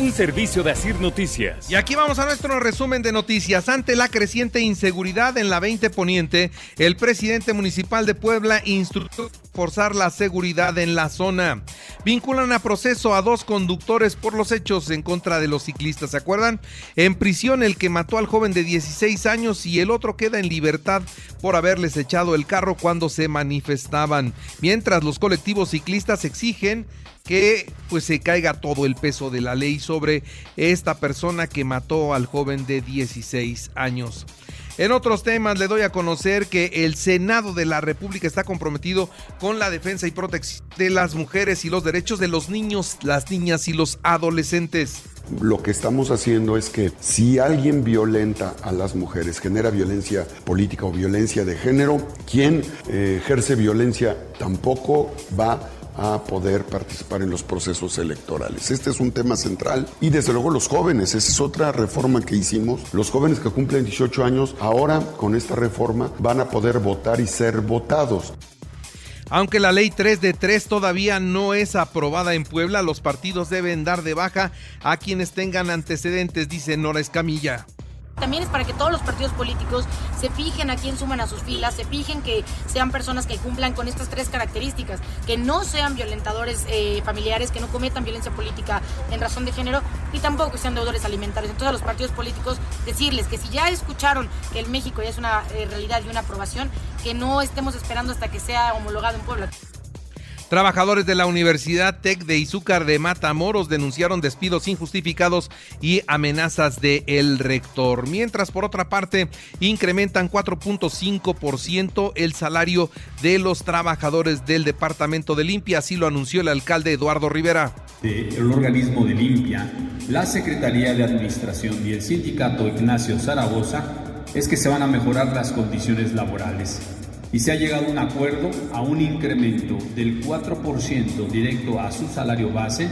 Un servicio de Asir Noticias. Y aquí vamos a nuestro resumen de noticias. Ante la creciente inseguridad en la 20 Poniente, el presidente municipal de Puebla instruyó forzar la seguridad en la zona. Vinculan a proceso a dos conductores por los hechos en contra de los ciclistas. ¿Se acuerdan? En prisión el que mató al joven de 16 años y el otro queda en libertad por haberles echado el carro cuando se manifestaban. Mientras los colectivos ciclistas exigen que pues se caiga todo el peso de la ley sobre esta persona que mató al joven de 16 años. En otros temas le doy a conocer que el Senado de la República está comprometido con la defensa y protección de las mujeres y los derechos de los niños, las niñas y los adolescentes. Lo que estamos haciendo es que si alguien violenta a las mujeres, genera violencia política o violencia de género, quien eh, ejerce violencia tampoco va a a poder participar en los procesos electorales. Este es un tema central y desde luego los jóvenes, esa es otra reforma que hicimos. Los jóvenes que cumplen 18 años ahora con esta reforma van a poder votar y ser votados. Aunque la ley 3 de 3 todavía no es aprobada en Puebla, los partidos deben dar de baja a quienes tengan antecedentes, dice Nora Escamilla. También es para que todos los partidos políticos se fijen a quién suman a sus filas, se fijen que sean personas que cumplan con estas tres características, que no sean violentadores eh, familiares, que no cometan violencia política en razón de género y tampoco sean deudores alimentarios. Entonces a los partidos políticos decirles que si ya escucharon que el México ya es una eh, realidad y una aprobación, que no estemos esperando hasta que sea homologado en Puebla. Trabajadores de la Universidad TEC de Izúcar de Matamoros denunciaron despidos injustificados y amenazas del el rector. Mientras, por otra parte, incrementan 4.5% el salario de los trabajadores del Departamento de Limpia. Así lo anunció el alcalde Eduardo Rivera. El organismo de Limpia, la Secretaría de Administración y el sindicato Ignacio Zaragoza es que se van a mejorar las condiciones laborales y se ha llegado a un acuerdo a un incremento del 4% directo a su salario base,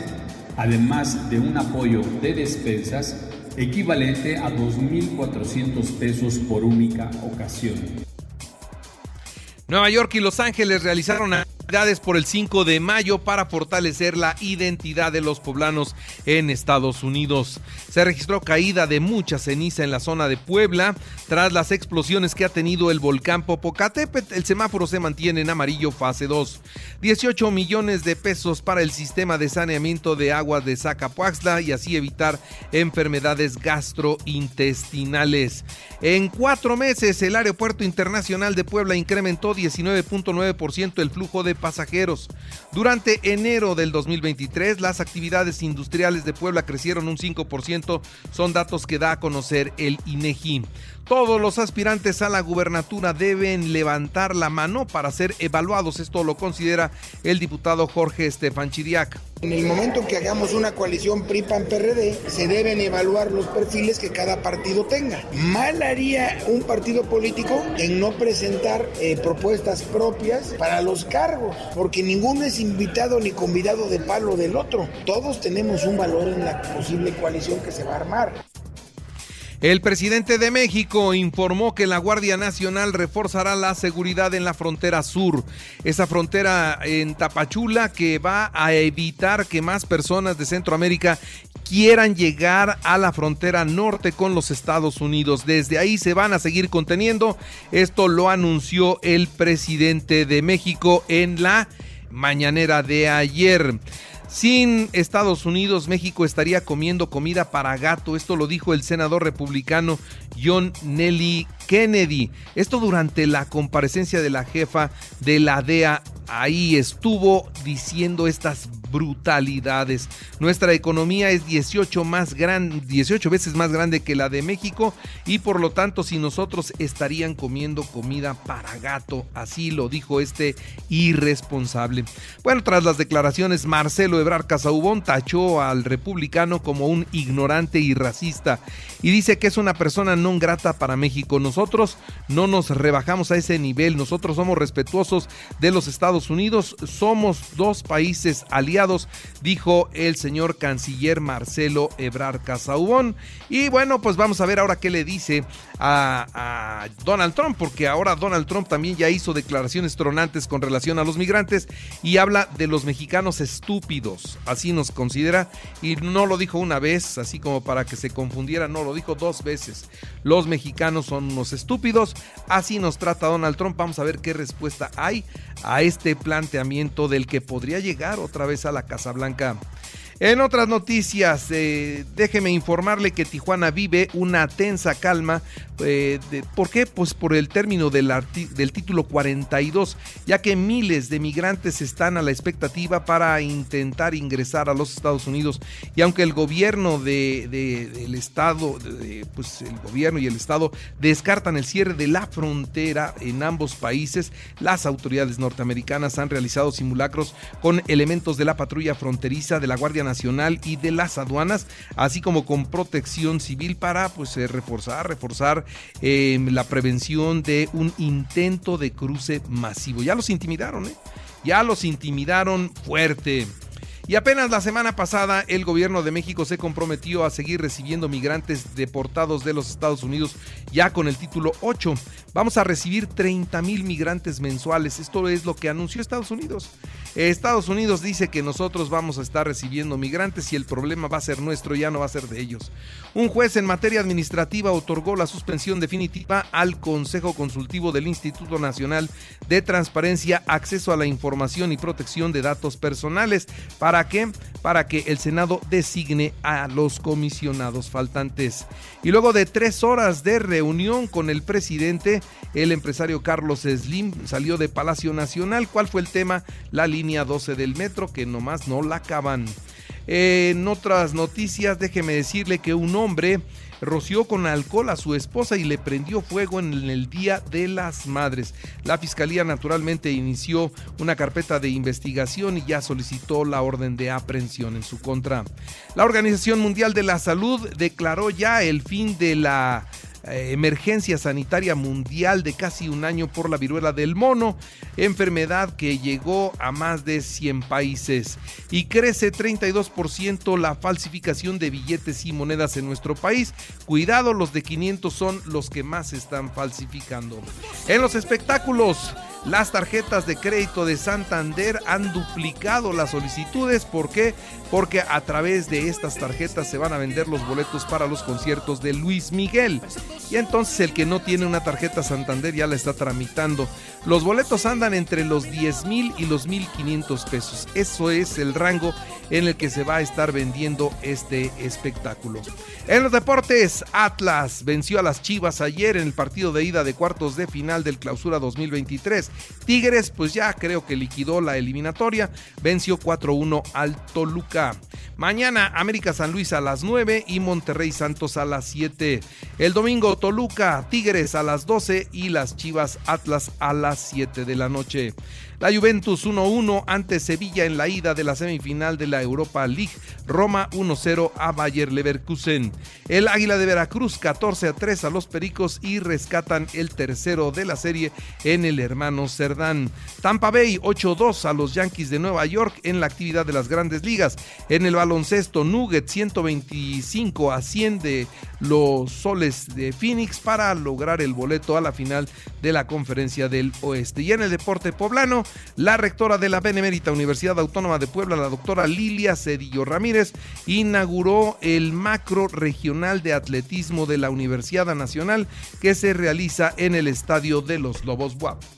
además de un apoyo de despensas equivalente a 2.400 pesos por única ocasión. Nueva York y Los Ángeles realizaron por el 5 de mayo para fortalecer la identidad de los poblanos en Estados Unidos. Se registró caída de mucha ceniza en la zona de Puebla tras las explosiones que ha tenido el volcán Popocatépetl. El semáforo se mantiene en amarillo fase 2. 18 millones de pesos para el sistema de saneamiento de aguas de Zacapuaxla y así evitar enfermedades gastrointestinales. En cuatro meses, el Aeropuerto Internacional de Puebla incrementó 19.9% el flujo de pasajeros. Durante enero del 2023, las actividades industriales de Puebla crecieron un 5%, son datos que da a conocer el INEGI. Todos los aspirantes a la gubernatura deben levantar la mano para ser evaluados. Esto lo considera el diputado Jorge Estefan Chiriac. En el momento que hagamos una coalición PRI-PAN-PRD, se deben evaluar los perfiles que cada partido tenga. Mal haría un partido político en no presentar eh, propuestas propias para los cargos, porque ninguno es invitado ni convidado de palo del otro. Todos tenemos un valor en la posible coalición que se va a armar. El presidente de México informó que la Guardia Nacional reforzará la seguridad en la frontera sur, esa frontera en Tapachula que va a evitar que más personas de Centroamérica quieran llegar a la frontera norte con los Estados Unidos. Desde ahí se van a seguir conteniendo. Esto lo anunció el presidente de México en la mañanera de ayer. Sin Estados Unidos, México estaría comiendo comida para gato. Esto lo dijo el senador republicano John Nelly Kennedy. Esto durante la comparecencia de la jefa de la DEA. Ahí estuvo diciendo estas brutalidades. Nuestra economía es 18, más 18 veces más grande que la de México y por lo tanto si nosotros estarían comiendo comida para gato, así lo dijo este irresponsable. Bueno, tras las declaraciones, Marcelo Ebrar Casaubón tachó al republicano como un ignorante y racista y dice que es una persona no grata para México. Nosotros no nos rebajamos a ese nivel, nosotros somos respetuosos de los Estados Unidos, somos dos países aliados dijo el señor canciller Marcelo Ebrard Casaubón. Y bueno, pues vamos a ver ahora qué le dice a, a Donald Trump, porque ahora Donald Trump también ya hizo declaraciones tronantes con relación a los migrantes y habla de los mexicanos estúpidos, así nos considera, y no lo dijo una vez, así como para que se confundiera, no, lo dijo dos veces. Los mexicanos son unos estúpidos, así nos trata Donald Trump, vamos a ver qué respuesta hay a este planteamiento del que podría llegar otra vez a la Casa Blanca. En otras noticias, eh, déjeme informarle que Tijuana vive una tensa calma. Eh, ¿Por qué? Pues por el término del, título 42, ya que miles de migrantes están a la expectativa para intentar ingresar a los Estados Unidos. Y aunque el gobierno de, del Estado, pues el gobierno y el Estado descartan el cierre de la frontera en ambos países, las autoridades norteamericanas han realizado simulacros con elementos de la patrulla fronteriza de la Guardia Nacional y de las aduanas, así como con protección civil para pues eh, reforzar, reforzar eh, la prevención de un intento de cruce masivo. Ya los intimidaron, ¿eh? Ya los intimidaron fuerte. Y apenas la semana pasada el gobierno de México se comprometió a seguir recibiendo migrantes deportados de los Estados Unidos ya con el título 8. Vamos a recibir 30 mil migrantes mensuales. Esto es lo que anunció Estados Unidos. Estados Unidos dice que nosotros vamos a estar recibiendo migrantes y el problema va a ser nuestro, ya no va a ser de ellos. Un juez en materia administrativa otorgó la suspensión definitiva al Consejo Consultivo del Instituto Nacional de Transparencia, Acceso a la Información y Protección de Datos Personales. ¿Para qué? Para que el Senado designe a los comisionados faltantes. Y luego de tres horas de reunión con el presidente, el empresario Carlos Slim salió de Palacio Nacional. ¿Cuál fue el tema? La línea 12 del metro que nomás no la acaban. en otras noticias, déjeme decirle que un hombre roció con alcohol a su esposa y le prendió fuego en el Día de las Madres. La Fiscalía naturalmente inició una carpeta de investigación y ya solicitó la orden de aprehensión en su contra. La Organización Mundial de la Salud declaró ya el fin de la eh, emergencia sanitaria mundial de casi un año por la viruela del mono, enfermedad que llegó a más de 100 países y crece 32% la falsificación de billetes y monedas en nuestro país. Cuidado, los de 500 son los que más están falsificando. En los espectáculos, las tarjetas de crédito de Santander han duplicado las solicitudes. ¿Por qué? Porque a través de estas tarjetas se van a vender los boletos para los conciertos de Luis Miguel. Y entonces el que no tiene una tarjeta Santander ya la está tramitando. Los boletos andan entre los 10 mil y los 1500 pesos. Eso es el rango en el que se va a estar vendiendo este espectáculo. En los deportes, Atlas venció a las Chivas ayer en el partido de ida de cuartos de final del Clausura 2023. Tigres, pues ya creo que liquidó la eliminatoria, venció 4-1 al Toluca. Mañana América San Luis a las 9 y Monterrey Santos a las 7. El domingo Toluca, Tigres a las 12 y las Chivas Atlas a las 7 de la noche. La Juventus 1-1 ante Sevilla en la ida de la semifinal de la Europa League. Roma 1-0 a Bayer Leverkusen. El Águila de Veracruz 14-3 a los Pericos y rescatan el tercero de la serie en el hermano Cerdán. Tampa Bay 8-2 a los Yankees de Nueva York en la actividad de las grandes ligas. En el baloncesto Nugget 125 a 100 de los soles de Phoenix para lograr el boleto a la final de la conferencia del oeste. Y en el deporte poblano, la rectora de la Benemérita Universidad Autónoma de Puebla, la doctora Lilia Cedillo Ramírez, inauguró el macro regional de atletismo de la Universidad Nacional que se realiza en el estadio de los Lobos Buap.